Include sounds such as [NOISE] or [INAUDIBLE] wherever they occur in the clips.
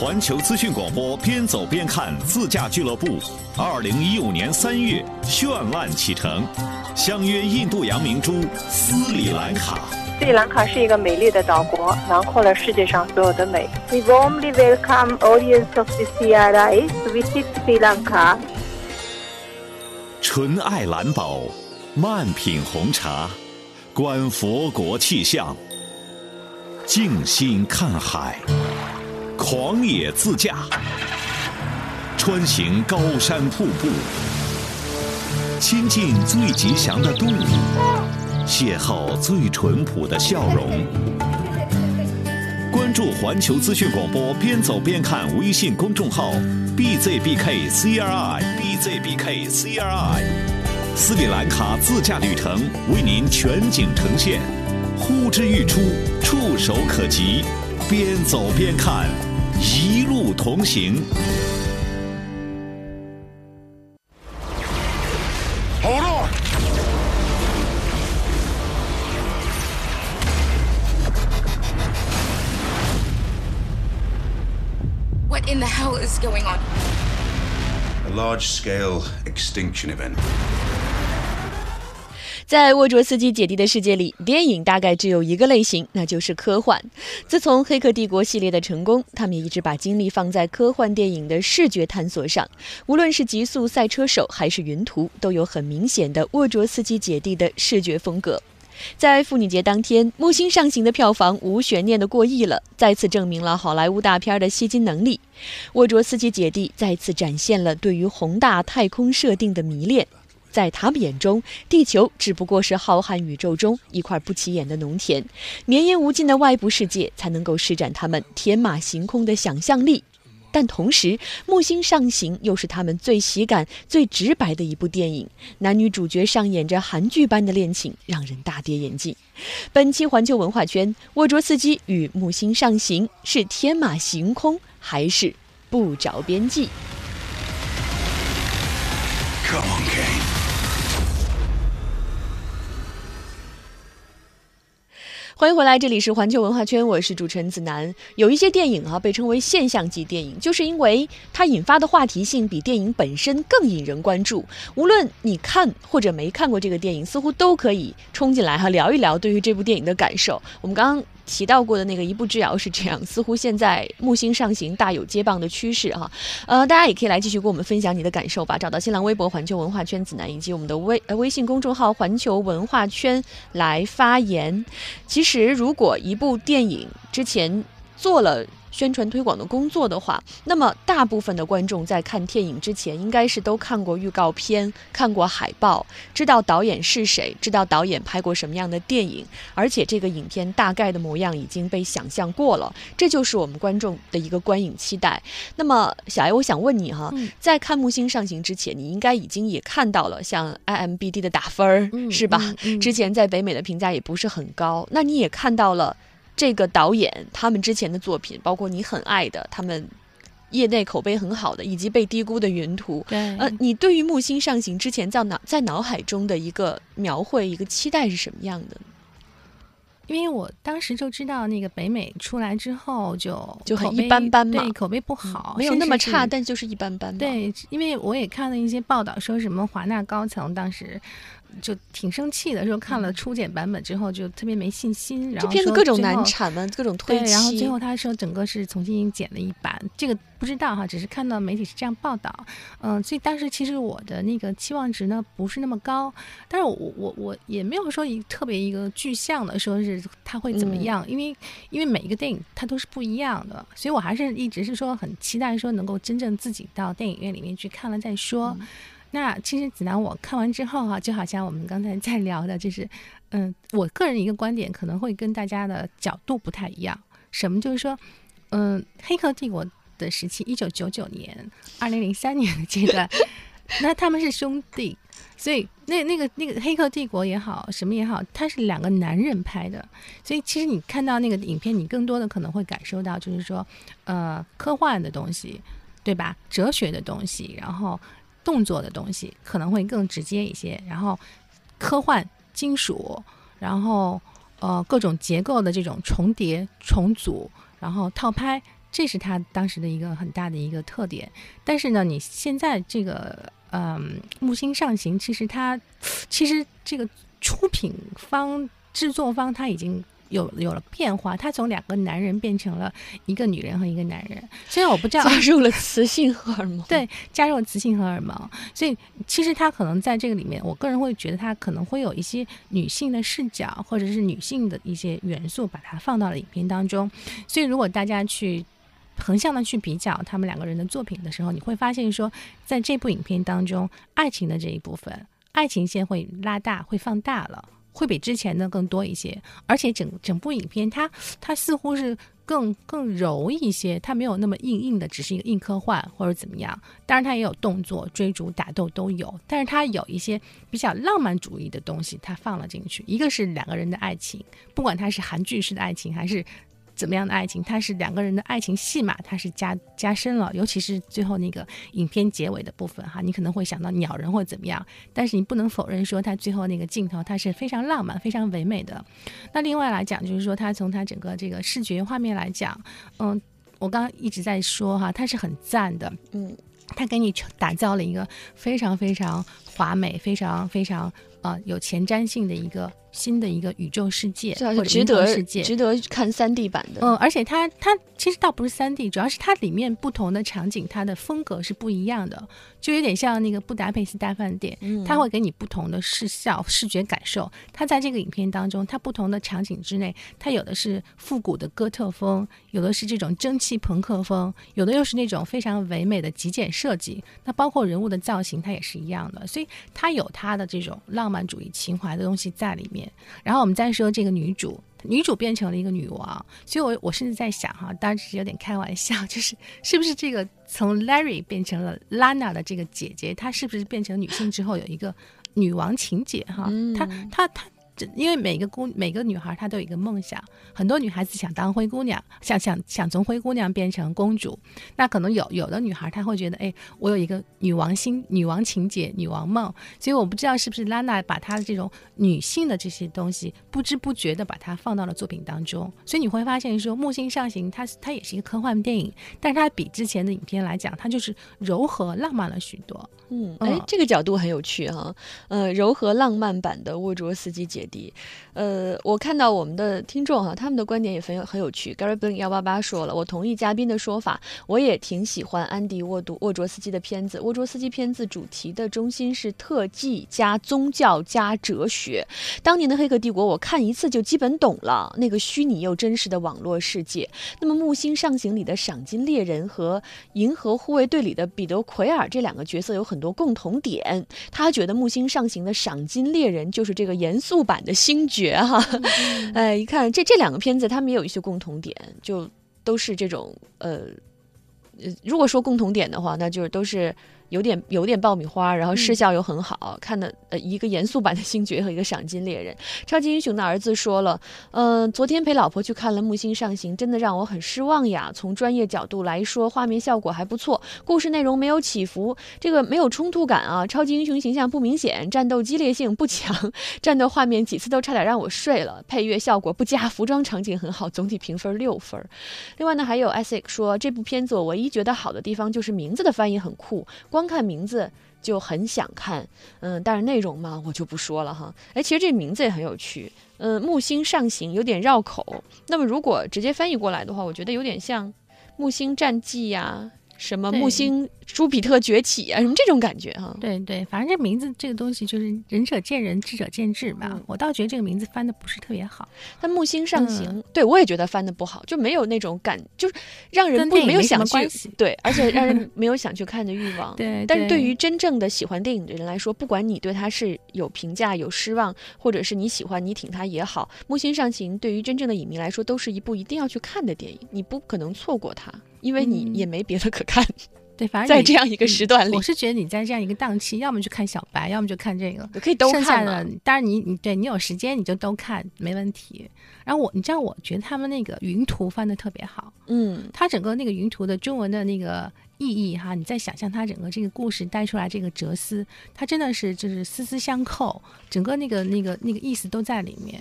环球资讯广播边走边看自驾俱乐部，二零一五年三月绚烂启程，相约印度洋明珠斯里兰卡。斯里兰卡是一个美丽的岛国，囊括了世界上所有的美。We warmly welcome audience of the CRI to visit Sri Lanka. 纯爱蓝宝，慢品红茶，观佛国气象，静心看海，狂野自驾，穿行高山瀑布，亲近最吉祥的动物，邂逅最淳朴的笑容。关注环球资讯广播，边走边看微信公众号 bzbkcri bzbkcri，斯里兰卡自驾旅程为您全景呈现，呼之欲出，触手可及，边走边看，一路同行。 Hold on! What in the hell is going on? A large scale extinction event. 在沃卓斯基姐弟的世界里，电影大概只有一个类型，那就是科幻。自从《黑客帝国》系列的成功，他们也一直把精力放在科幻电影的视觉探索上。无论是《极速赛车手》还是《云图》，都有很明显的沃卓斯基姐弟的视觉风格。在妇女节当天，《木星上行》的票房无悬念的过亿了，再次证明了好莱坞大片的吸金能力。沃卓斯基姐弟再次展现了对于宏大太空设定的迷恋。在他们眼中，地球只不过是浩瀚宇宙中一块不起眼的农田，绵延无尽的外部世界才能够施展他们天马行空的想象力。但同时，《木星上行》又是他们最喜感、最直白的一部电影，男女主角上演着韩剧般的恋情，让人大跌眼镜。本期环球文化圈，沃卓斯基与《木星上行》是天马行空，还是不着边际？Come on, Kane. 欢迎回来，这里是环球文化圈，我是主持人子楠。有一些电影啊，被称为现象级电影，就是因为它引发的话题性比电影本身更引人关注。无论你看或者没看过这个电影，似乎都可以冲进来哈聊一聊对于这部电影的感受。我们刚刚提到过的那个《一步之遥》是这样，似乎现在《木星上行》大有接棒的趋势哈。呃，大家也可以来继续跟我们分享你的感受吧，找到新浪微博“环球文化圈子楠”以及我们的微呃微信公众号“环球文化圈”来发言。其实，如果一部电影之前做了宣传推广的工作的话，那么大部分的观众在看电影之前，应该是都看过预告片、看过海报，知道导演是谁，知道导演拍过什么样的电影，而且这个影片大概的模样已经被想象过了，这就是我们观众的一个观影期待。那么，小艾，我想问你哈，嗯在看《木星上行》之前，你应该已经也看到了像 IMBD 的打分儿，嗯是吧？之前在北美的评价也不是很高，那你也看到了这个导演他们之前的作品，包括你很爱的他们。业内口碑很好的，以及被低估的《云图》，对，呃，你对于《木星上行》之前在脑在脑海中的一个描绘、一个期待是什么样的？因为我当时就知道那个北美出来之后就就很一般般嘛对，口碑不好，没有那么差，但就是一般般。对，因为我也看了一些报道，说什么华纳高层当时就挺生气的，说看了初剪版本之后就特别没信心，然后片子各种难产嘛，各种推对，然后最后他说整个是重新剪了一版，这个不知道哈，只是看到媒体是这样报道，嗯，所以当时其实我的那个期望值呢不是那么高，但是我我我也没有说一特别一个具象的说是他会怎么嗯。样，因为因为每一个电影它都是不一样的，所以我还是一直是说很期待说能够真正自己到电影院里面去看了再说。那其实子楠我看完之后哈、就好像我们刚才在聊的，就是嗯，我个人一个观点可能会跟大家的角度不太一样。什么就是说，嗯，《黑客帝国》的时期，一九九九年、二零零三年的阶段，[LAUGHS] 那他们是兄弟，所以那那个那个《黑客帝国》也好，什么也好，它是两个男人拍的，所以其实你看到那个影片，你更多的可能会感受到，就是说，呃，科幻的东西，对吧？哲学的东西，然后动作的东西可能会更直接一些，然后科幻、金属，然后呃各种结构的这种重叠、重组，然后套拍，这是他当时的一个很大的一个特点。但是呢，你现在这个嗯，木星上行，其实它其实这个出品方、制作方他已经。有有了变化，他从两个男人变成了一个女人和一个男人。虽然我不知道加入了雌性荷尔蒙，对，加入了雌性荷尔蒙，所以其实他可能在这个里面，我个人会觉得他可能会有一些女性的视角，或者是女性的一些元素，把它放到了影片当中。所以如果大家去横向的去比较他们两个人的作品的时候，你会发现说，在这部影片当中，爱情的这一部分，爱情线会拉大，会放大了。会比之前的更多一些，而且整整部影片它它似乎是更更柔一些，它没有那么硬硬的，只是一个硬科幻或者怎么样。当然它也有动作、追逐、打斗都有，但是它有一些比较浪漫主义的东西，它放了进去。一个是两个人的爱情，不管它是韩剧式的爱情还是。怎么样的爱情？它是两个人的爱情戏码，它是加加深了，尤其是最后那个影片结尾的部分哈，你可能会想到鸟人或怎么样，但是你不能否认说它最后那个镜头它是非常浪漫、非常唯美的。那另外来讲，就是说它从它整个这个视觉画面来讲，嗯，我刚刚一直在说哈，它是很赞的，嗯，它给你打造了一个非常非常华美、非常非常呃有前瞻性的一个。新的一个宇宙世界，或者值得世界，值得看三 D 版的。嗯，而且它它其实倒不是三 D，主要是它里面不同的场景，它的风格是不一样的，就有点像那个布达佩斯大饭店，它会给你不同的视效、视觉感受。它在这个影片当中，它不同的场景之内，它有的是复古的哥特风，有的是这种蒸汽朋克风，有的又是那种非常唯美的极简设计。那包括人物的造型，它也是一样的，所以它有它的这种浪漫主义情怀的东西在里面。然后我们再说这个女主，女主变成了一个女王，所以我我甚至在想哈，当然是有点开玩笑，就是是不是这个从 Larry 变成了 Lana 的这个姐姐，她是不是变成女性之后有一个女王情节哈？她她她。因为每个姑每个女孩她都有一个梦想，很多女孩子想当灰姑娘，想想想从灰姑娘变成公主。那可能有有的女孩她会觉得，哎，我有一个女王心、女王情节、女王梦。所以我不知道是不是拉娜把她的这种女性的这些东西，不知不觉的把它放到了作品当中。所以你会发现说，《木星上行》它它也是一个科幻电影，但是它比之前的影片来讲，它就是柔和浪漫了许多。嗯，哎，这个角度很有趣哈。呃，柔和浪漫版的沃卓斯基姐迪。呃，我看到我们的听众哈，他们的观点也很有很有趣。Gary Blink 幺八八说了，我同意嘉宾的说法，我也挺喜欢安迪沃杜沃卓斯基的片子。沃卓斯基片子主题的中心是特技加宗教加哲学。当年的《黑客帝国》，我看一次就基本懂了那个虚拟又真实的网络世界。那么《木星上行》里的赏金猎人和《银河护卫队》里的彼得奎尔这两个角色有很多共同点。他觉得《木星上行》的赏金猎人就是这个严肃版的星爵哈。哎，一看这这两个片子，他们也有一些共同点，就都是这种呃呃，如果说共同点的话，那就是都是。有点有点爆米花，然后视效又很好看的呃一个严肃版的星爵和一个赏金猎人。超级英雄的儿子说了，嗯，昨天陪老婆去看了《木星上行》，真的让我很失望呀。从专业角度来说，画面效果还不错，故事内容没有起伏，这个没有冲突感啊。超级英雄形象不明显，战斗激烈性不强，战斗画面几次都差点让我睡了。配乐效果不佳，服装场景很好，总体评分六分。另外呢，还有 Isaac 说，这部片子我唯一觉得好的地方就是名字的翻译很酷，光。光看名字就很想看，嗯，但是内容嘛，我就不说了哈。哎，其实这名字也很有趣，嗯，木星上行有点绕口。那么如果直接翻译过来的话，我觉得有点像木星战记呀。什么木星朱比特崛起啊，什么这种感觉哈？对对，反正这名字这个东西就是仁者见仁，智者见智嘛。我倒觉得这个名字翻的不是特别好。但木星上行，对我也觉得翻的不好，就没有那种感，就是让人不没有想去对，而且让人 [LAUGHS] 没有想去看的欲望。[LAUGHS] 对，但是对于真正的喜欢电影的人来说，不管你对他是有评价、有失望，或者是你喜欢、你挺他也好，木星上行对于真正的影迷来说，都是一部一定要去看的电影，你不可能错过它。因为你也没别的可看，[LAUGHS] 对，反正在这样一个时段里，我是觉得你在这样一个档期，要么就看小白，要么就看这个，可以都看的。当然，你你对你有时间你就都看没问题。然后我，你知道，我觉得他们那个云图翻的特别好，嗯，他整个那个云图的中文的那个意义哈，你再想象他整个这个故事带出来这个哲思，它真的是就是丝丝相扣，整个那个那个那个意思都在里面。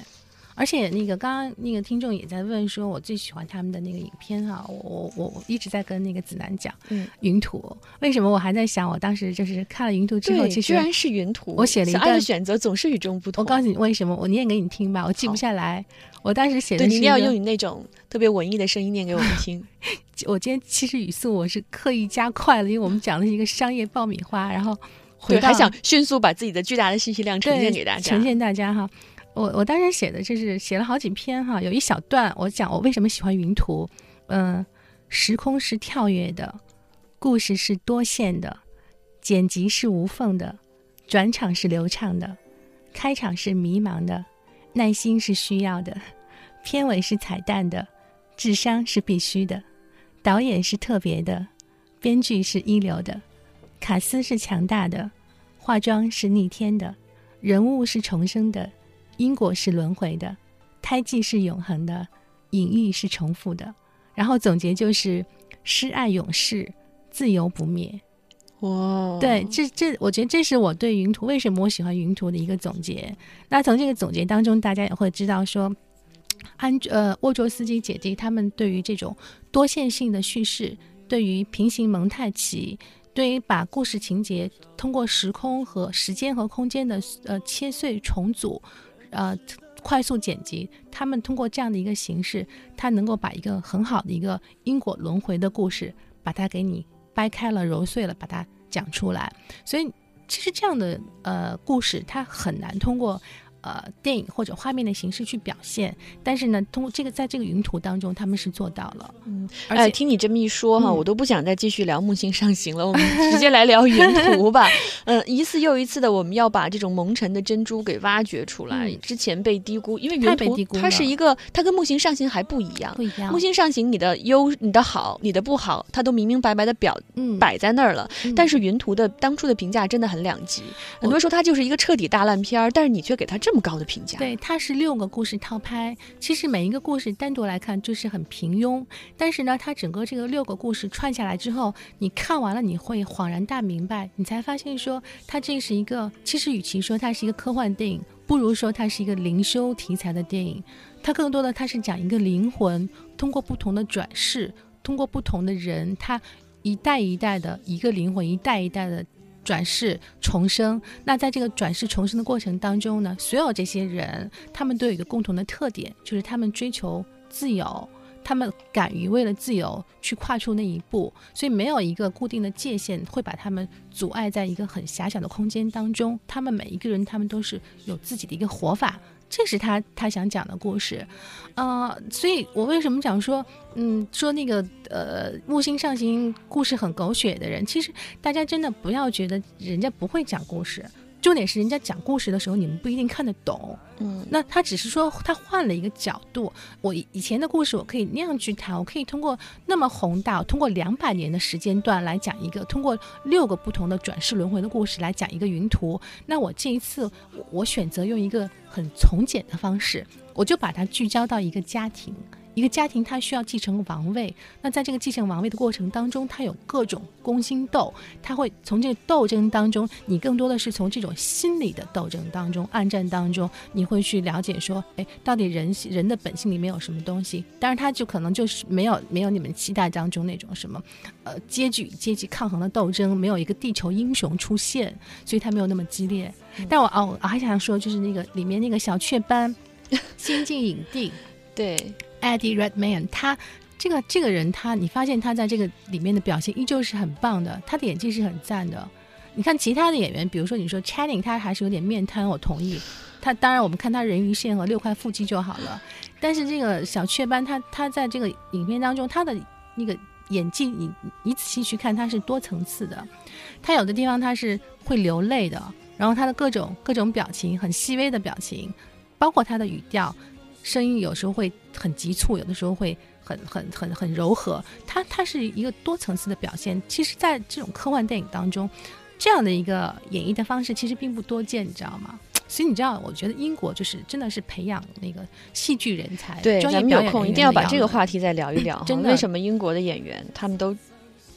而且那个刚刚那个听众也在问说，我最喜欢他们的那个影片哈、我我我我一直在跟那个子楠讲，嗯，云图为什么我还在想，我当时就是看了云图之后，其实居然是云图。我写了一小爱的段选择总是与众不同。我告诉你为什么，我念给你听吧，我记不下来。我当时写的你一定要用你那种特别文艺的声音念给我们听。[LAUGHS] 我今天其实语速我是刻意加快了，因为我们讲的是一个商业爆米花，然后回还想迅速把自己的巨大的信息量呈现给大家呈。现大家哈。我我当时写的就是写了好几篇哈，有一小段我讲我为什么喜欢云图，嗯、时空是跳跃的，故事是多线的，剪辑是无缝的，转场是流畅的，开场是迷茫的，耐心是需要的，片尾是彩蛋的，智商是必须的，导演是特别的，编剧是一流的，卡斯是强大的，化妆是逆天的，人物是重生的，因果是轮回的，胎记是永恒的，隐喻是重复的。然后总结就是：失爱永世，自由不灭。哇，对，这这，我觉得这是我对云图为什么我喜欢云图的一个总结。那从这个总结当中，大家也会知道说，安呃沃卓斯基姐弟他们对于这种多线性的叙事，对于平行蒙太奇，对于把故事情节通过时空和时间和空间的呃切碎重组，呃快速剪辑，他们通过这样的一个形式，他能够把一个很好的一个因果轮回的故事，把它给你掰开了、揉碎了，把它讲出来。所以，其实这样的呃故事，它很难通过呃电影或者画面的形式去表现。但是呢，通过这个在这个云图当中，他们是做到了。嗯，而且哎，听你这么一说哈，嗯我都不想再继续聊木星上行了，[LAUGHS] 我们直接来聊云图吧。[LAUGHS] 嗯，一次又一次的，我们要把这种蒙尘的珍珠给挖掘出来，嗯之前被低估，因为云图它是一个，它跟木星上行还不一样。不一样木星上行，你的优、你的好、你的不好，它都明明白白的表嗯摆在那儿了。嗯但是云图的当初的评价真的很两极，很多时候它就是一个彻底大烂片儿，但是你却给它这这么高的评价。对，它是六个故事套拍。其实每一个故事单独来看就是很平庸，但是呢，它整个这个六个故事串下来之后，你看完了你会恍然大明白，你才发现说它这是一个，其实与其说它是一个科幻电影，不如说它是一个灵修题材的电影。它更多的它是讲一个灵魂通过不同的转世，通过不同的人，他一代一代的一个灵魂，一代一代的。转世重生，那在这个转世重生的过程当中呢，所有这些人，他们都有一个共同的特点，就是他们追求自由，他们敢于为了自由去跨出那一步，所以没有一个固定的界限会把他们阻碍在一个很狭小的空间当中。他们每一个人，他们都是有自己的一个活法，这是他他想讲的故事。呃，所以我为什么讲说，嗯，说那个呃木星上行故事很狗血的人，其实大家真的不要觉得人家不会讲故事。重点是人家讲故事的时候，你们不一定看得懂。嗯，那他只是说他换了一个角度。我以以前的故事我可以那样去谈，我可以通过那么宏大，通过两百年的时间段来讲一个，通过六个不同的转世轮回的故事来讲一个云图。那我这一次我我选择用一个很从简的方式，我就把它聚焦到一个家庭。一个家庭，他需要继承王位。那在这个继承王位的过程当中，他有各种宫心斗，他会从这个斗争当中，你更多的是从这种心理的斗争当中、暗战当中，你会去了解说，哎，到底人人的本性里面有什么东西？当然，他就可能就是没有没有你们期待当中那种什么，呃，阶级与阶级抗衡的斗争，没有一个地球英雄出现，所以他没有那么激烈。但我哦，我还想说，就是那个里面那个小雀斑，[LAUGHS] 新晋影帝。对，Eddie Redman，他这个这个人他，你发现他在这个里面的表现依旧是很棒的，他的演技是很赞的。你看其他的演员，比如说你说 Channing，他还是有点面瘫，我同意。他当然我们看他人鱼线和六块腹肌就好了，但是这个小雀斑他他在这个影片当中，他的那个演技，你你仔细去看，他是多层次的。他有的地方他是会流泪的，然后他的各种各种表情，很细微的表情，包括他的语调。声音有时候会很急促，有的时候会很很很很柔和。它它是一个多层次的表现。其实，在这种科幻电影当中，这样的一个演绎的方式其实并不多见，你知道吗？所以你知道，我觉得英国就是真的是培养那个戏剧人才，对，专咱们有空业表演人一定要把这个话题再聊一聊。[LAUGHS] 真的为什么英国的演员他们都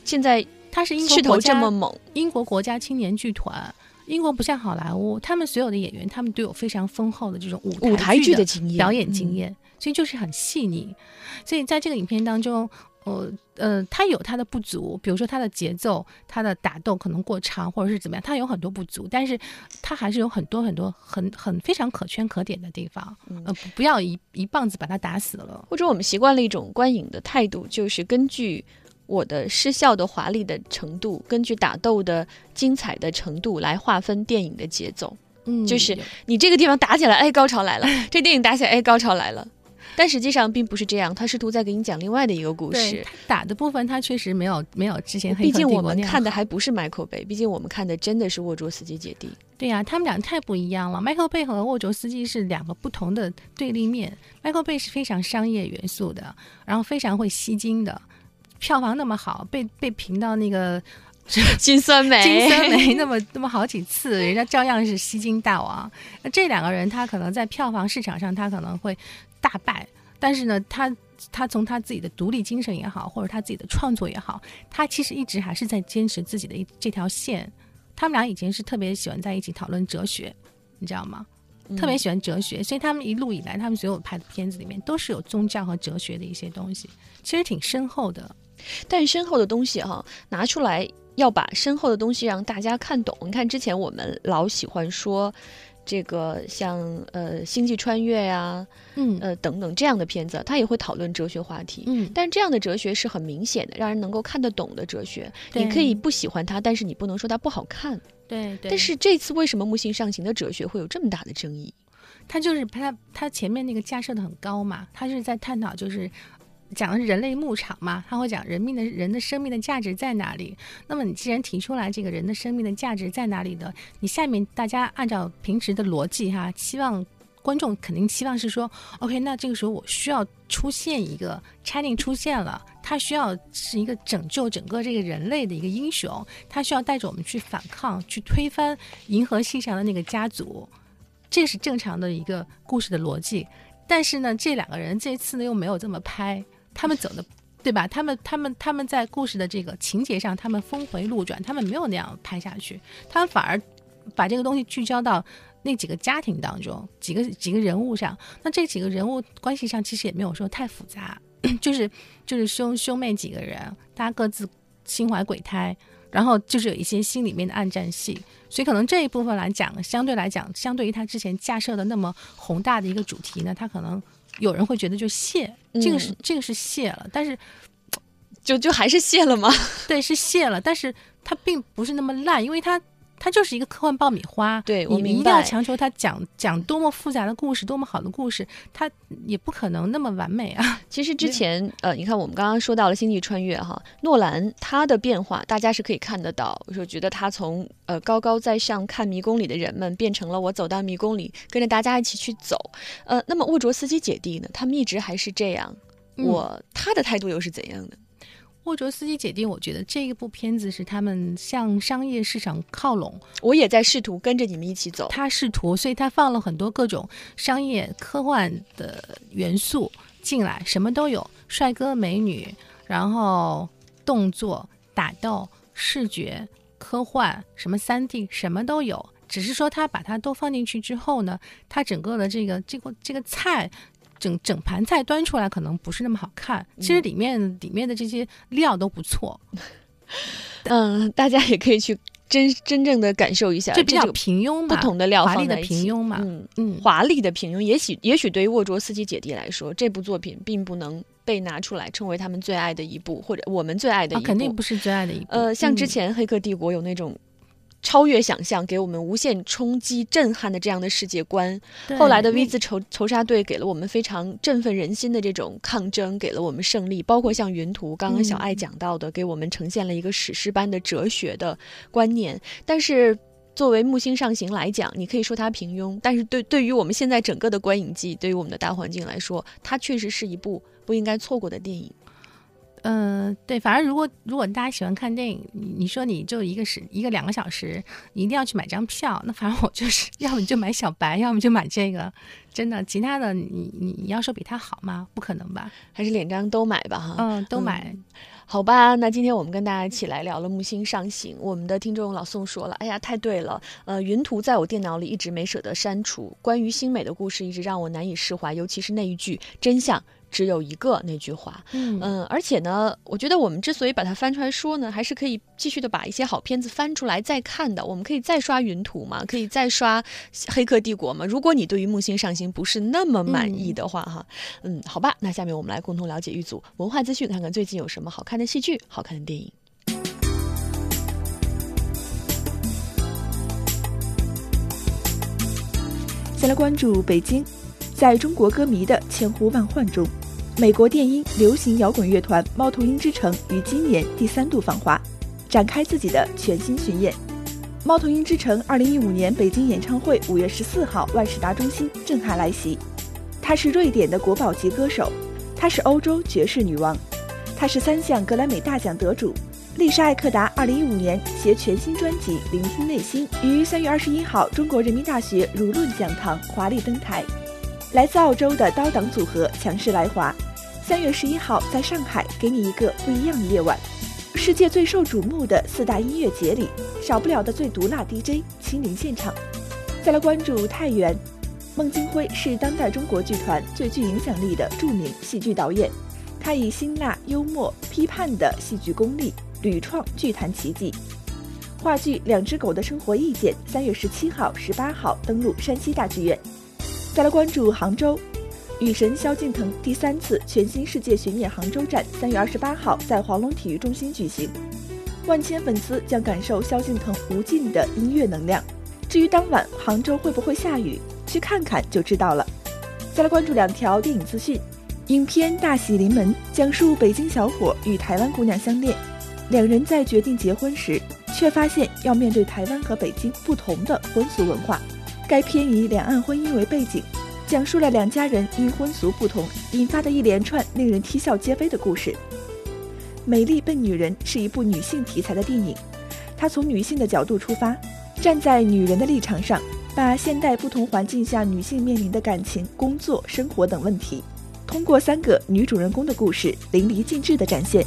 现在他是英国势头国家这么猛？英国国家青年剧团。英国不像好莱坞，他们所有的演员，他们都有非常丰厚的这种舞舞台剧剧的经验表演经验，所以就是很细腻。所以在这个影片当中，呃呃，它有它的不足，比如说它的节奏、它的打斗可能过长，或者是怎么样，它有很多不足，但是它还是有很多很多很很非常可圈可点的地方。呃，不不要一一棒子把它打死了。或者我们习惯了一种观影的态度，就是根据我的失效的华丽的程度，根据打斗的精彩的程度来划分电影的节奏。嗯就是你这个地方打起来，哎，高潮来了；[LAUGHS] 这电影打起来，哎，高潮来了。但实际上并不是这样，他试图在给你讲另外的一个故对事。它打的部分，他确实没有没有之前毕竟我们看的还不是 Michael Bay，毕竟我们看的真的是沃卓斯基姐弟。对呀、他们俩太不一样了。Michael Bay 和沃卓斯基是两个不同的对立面。Michael Bay 是非常商业元素的，然后非常会吸金的，票房那么好，被被评到那个 [LAUGHS] 金酸梅，金酸梅那么那么好几次，人家照样是吸金大王。那这两个人，他可能在票房市场上，他可能会大败，但是呢，他他从他自己的独立精神也好，或者他自己的创作也好，他其实一直还是在坚持自己的一这条线。他们俩以前是特别喜欢在一起讨论哲学，你知道吗？特别喜欢哲学，所以他们一路以来，他们所有拍的片子里面都是有宗教和哲学的一些东西，其实挺深厚的。但身后的东西哈，拿出来要把身后的东西让大家看懂。你看之前我们老喜欢说。这个像呃《星际穿越》呀，嗯呃等等这样的片子，他也会讨论哲学话题。嗯，但这样的哲学是很明显的，让人能够看得懂的哲学。你可以不喜欢它，但是你不能说它不好看。对对。但是这次为什么木星上行的哲学会有这么大的争议？他就是他他前面那个架设的很高嘛，他是在探讨就是讲的是人类牧场嘛，他会讲人命的人的生命的价值在哪里。那么你既然提出来这个人的生命的价值在哪里的，你下面大家按照平时的逻辑哈，期望。观众肯定期望是说，OK，那这个时候我需要出现一个 Channing 出现了，他需要是一个拯救整个这个人类的一个英雄，他需要带着我们去反抗，去推翻银河系上的那个家族，这是正常的一个故事的逻辑。但是呢，这两个人这次呢又没有这么拍，他们走的对吧？他们他们他们在故事的这个情节上，他们峰回路转，他们没有那样拍下去，他们反而把这个东西聚焦到那几个家庭当中，几个几个人物上。那这几个人物关系上其实也没有说太复杂，[COUGHS] 就是就是兄兄妹几个人，大家各自心怀鬼胎。然后就是有一些心里面的暗战戏，所以可能这一部分来讲，相对来讲，相对于他之前架设的那么宏大的一个主题呢，他可能有人会觉得就谢，这个是、这个是谢了，但是就就还是谢了吗？[LAUGHS] 对是谢了，但是它并不是那么烂，因为它它就是一个科幻爆米花。对我明你你一定要强求它讲讲多么复杂的故事，多么好的故事，它也不可能那么完美啊。[LAUGHS] 其实之前呃，你看我们刚刚说到了《星际穿越》哈，诺兰他的变化大家是可以看得到。我说觉得他从呃高高在上看迷宫里的人们，变成了我走到迷宫里跟着大家一起去走。呃，那么沃卓斯基姐弟呢，他们一直还是这样。嗯我他的态度又是怎样的？沃卓斯基姐弟，我觉得这一部片子是他们向商业市场靠拢，我也在试图跟着你们一起走。他试图，所以他放了很多各种商业科幻的元素进来，什么都有，帅哥美女，然后动作、打斗、视觉、科幻，什么三 D 什么都有。只是说他把它都放进去之后呢，他整个的这个这个这个菜。整整盘菜端出来可能不是那么好看，其实里面、里面的这些料都不错，[LAUGHS] 嗯，大家也可以去真真正的感受一下就比较平庸嘛，不同的料华丽的平庸嘛，嗯，嗯，华丽的平庸，也许也许对于沃卓斯基姐弟来说，这部作品并不能被拿出来称为他们最爱的一部，或者我们最爱的啊，一部。肯定不是最爱的一部。呃，像之嗯前《黑客帝国》有那种超越想象，给我们无限冲击、震撼的这样的世界观。后来的 V 字仇仇杀队给了我们非常振奋人心的这种抗争，给了我们胜利。包括像云图，刚刚小爱嗯讲到的，给我们呈现了一个史诗般的哲学的观念。但是。作为木星上行来讲，你可以说它平庸，但是对对于我们现在整个的观影季，对于我们的大环境来说，它确实是一部不应该错过的电影。嗯，对，反正如果如果大家喜欢看电影，你你说你就一个时一个两个小时，你一定要去买张票，那反正我就是 [LAUGHS] 要么你就买小白，要么就买这个，真的，其他的你你你要说比它好吗？不可能吧？还是两张都买吧，哈。嗯，都买。好吧，那今天我们跟大家一起来聊了《木星上行》。我们的听众老宋说了：“哎呀，太对了！呃，云图在我电脑里一直没舍得删除，关于星美的故事一直让我难以释怀，尤其是那一句‘真相’。”只有一个那句话，嗯而且呢，我觉得我们之所以把它翻出来说呢，还是可以继续的把一些好片子翻出来再看的。我们可以再刷云图嘛，可以再刷黑客帝国嘛。如果你对于木星上行不是那么满意的话，哈，嗯，好吧，那下面我们来共同了解一组文化资讯，看看最近有什么好看的戏剧、好看的电影。先来关注北京，在中国歌迷的千呼万唤中。美国电音流行摇滚乐团猫头鹰之城于今年第三度访华，展开自己的全新巡演。猫头鹰之城二零一五年北京演唱会五月十四号万事达中心震撼来袭。她是瑞典的国宝级歌手，她是欧洲爵士女王，她是三项格莱美大奖得主。丽莎艾克达二零一五年携全新专辑《聆听内心》于三月二十一号中国人民大学儒论讲堂华丽登台。来自澳洲的刀党组合强势来华，三月十一号在上海给你一个不一样的夜晚。世界最受瞩目的四大音乐节里，少不了的最毒辣 DJ 亲临现场。再来关注太原，孟京辉是当代中国剧团最具影响力的著名戏剧导演，他以辛辣、幽默、批判的戏剧功力屡创剧坛奇迹。话剧《两只狗的生活意见》三月十七号、十八号登陆山西大剧院。再来关注杭州，女神萧敬腾第三次全新世界巡演杭州站，三月二十八号在黄龙体育中心举行，万千粉丝将感受萧敬腾无尽的音乐能量。至于当晚杭州会不会下雨，去看看就知道了。再来关注两条电影资讯，影片《大喜临门》讲述北京小伙与台湾姑娘相恋，两人在决定结婚时，却发现要面对台湾和北京不同的婚俗文化。该片以两岸婚姻为背景，讲述了两家人因婚俗不同引发的一连串令人啼笑皆非的故事。《美丽笨女人》是一部女性题材的电影，它从女性的角度出发，站在女人的立场上，把现代不同环境下女性面临的感情、工作、生活等问题，通过三个女主人公的故事淋漓尽致地展现。